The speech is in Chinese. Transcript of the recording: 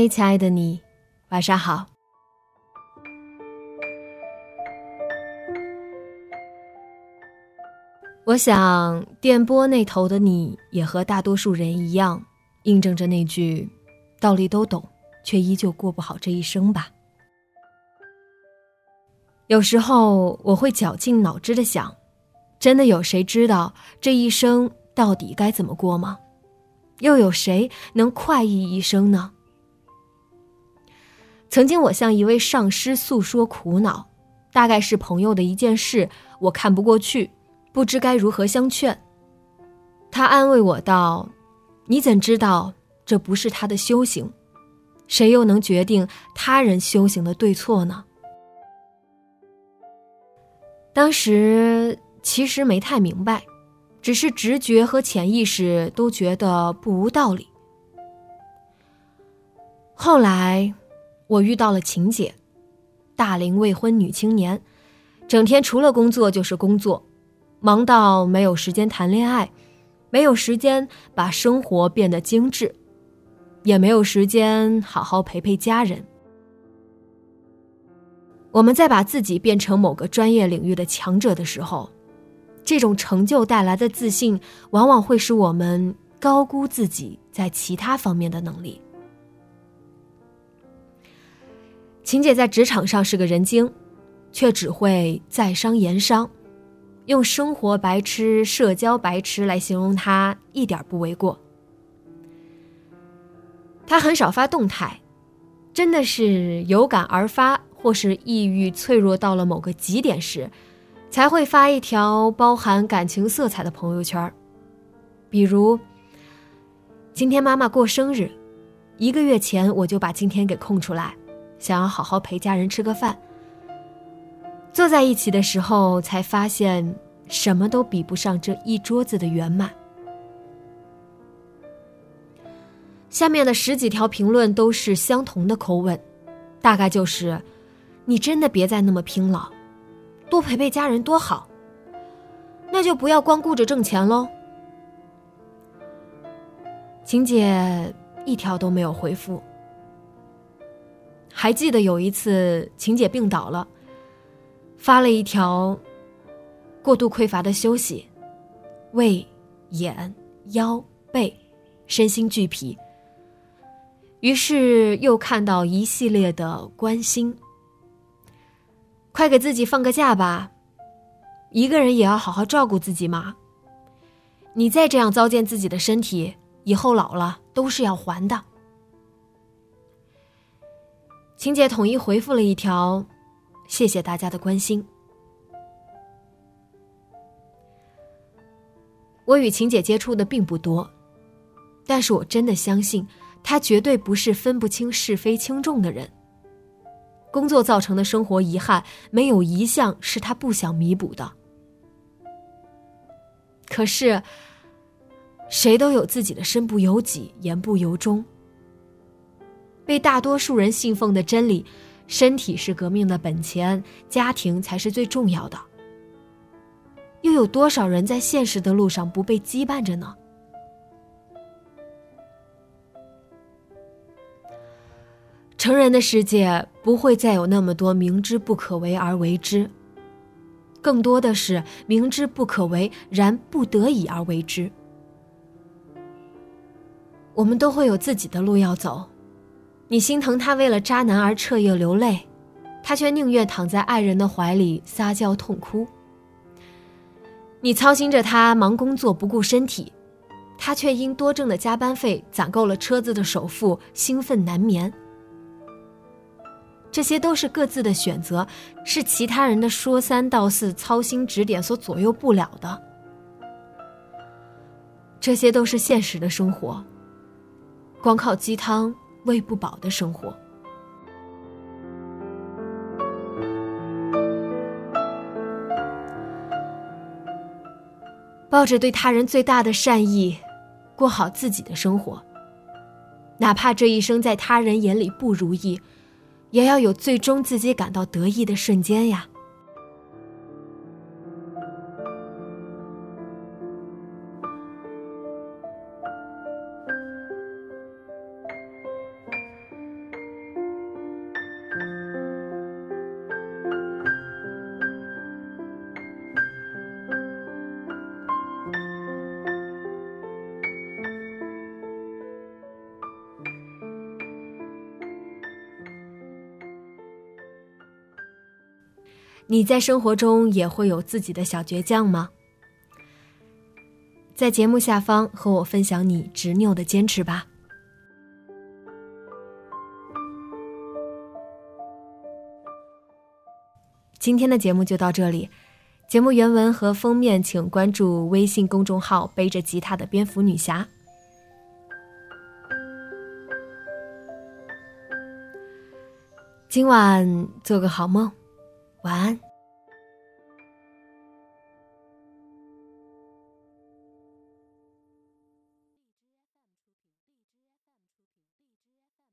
嗨，亲爱的你，晚上好。我想，电波那头的你也和大多数人一样，印证着那句“道理都懂，却依旧过不好这一生”吧。有时候，我会绞尽脑汁的想，真的有谁知道这一生到底该怎么过吗？又有谁能快意一生呢？曾经，我向一位上师诉说苦恼，大概是朋友的一件事，我看不过去，不知该如何相劝。他安慰我道：“你怎知道这不是他的修行？谁又能决定他人修行的对错呢？”当时其实没太明白，只是直觉和潜意识都觉得不无道理。后来。我遇到了晴姐，大龄未婚女青年，整天除了工作就是工作，忙到没有时间谈恋爱，没有时间把生活变得精致，也没有时间好好陪陪家人。我们在把自己变成某个专业领域的强者的时候，这种成就带来的自信，往往会使我们高估自己在其他方面的能力。晴姐在职场上是个人精，却只会在商言商，用生活白痴、社交白痴来形容她一点不为过。她很少发动态，真的是有感而发，或是抑郁脆弱到了某个极点时，才会发一条包含感情色彩的朋友圈。比如，今天妈妈过生日，一个月前我就把今天给空出来。想要好好陪家人吃个饭，坐在一起的时候，才发现什么都比不上这一桌子的圆满。下面的十几条评论都是相同的口吻，大概就是：你真的别再那么拼了，多陪陪家人多好。那就不要光顾着挣钱喽。晴姐一条都没有回复。还记得有一次，晴姐病倒了，发了一条：“过度匮乏的休息，胃、眼、腰、背，身心俱疲。”于是又看到一系列的关心：“快给自己放个假吧，一个人也要好好照顾自己嘛。你再这样糟践自己的身体，以后老了都是要还的。”晴姐统一回复了一条：“谢谢大家的关心。”我与晴姐接触的并不多，但是我真的相信她绝对不是分不清是非轻重的人。工作造成的生活遗憾，没有一项是她不想弥补的。可是，谁都有自己的身不由己、言不由衷。被大多数人信奉的真理，身体是革命的本钱，家庭才是最重要的。又有多少人在现实的路上不被羁绊着呢？成人的世界不会再有那么多明知不可为而为之，更多的是明知不可为然不得已而为之。我们都会有自己的路要走。你心疼他为了渣男而彻夜流泪，他却宁愿躺在爱人的怀里撒娇痛哭。你操心着他忙工作不顾身体，他却因多挣的加班费攒够了车子的首付，兴奋难眠。这些都是各自的选择，是其他人的说三道四、操心指点所左右不了的。这些都是现实的生活，光靠鸡汤喂不饱的生活。抱着对他人最大的善意，过好自己的生活。哪怕这一生在他人眼里不如意，也要有最终自己感到得意的瞬间呀。你在生活中也会有自己的小倔强吗？在节目下方和我分享你执拗的坚持吧。今天的节目就到这里，节目原文和封面请关注微信公众号“背着吉他的蝙蝠女侠”。今晚做个好梦。晚安。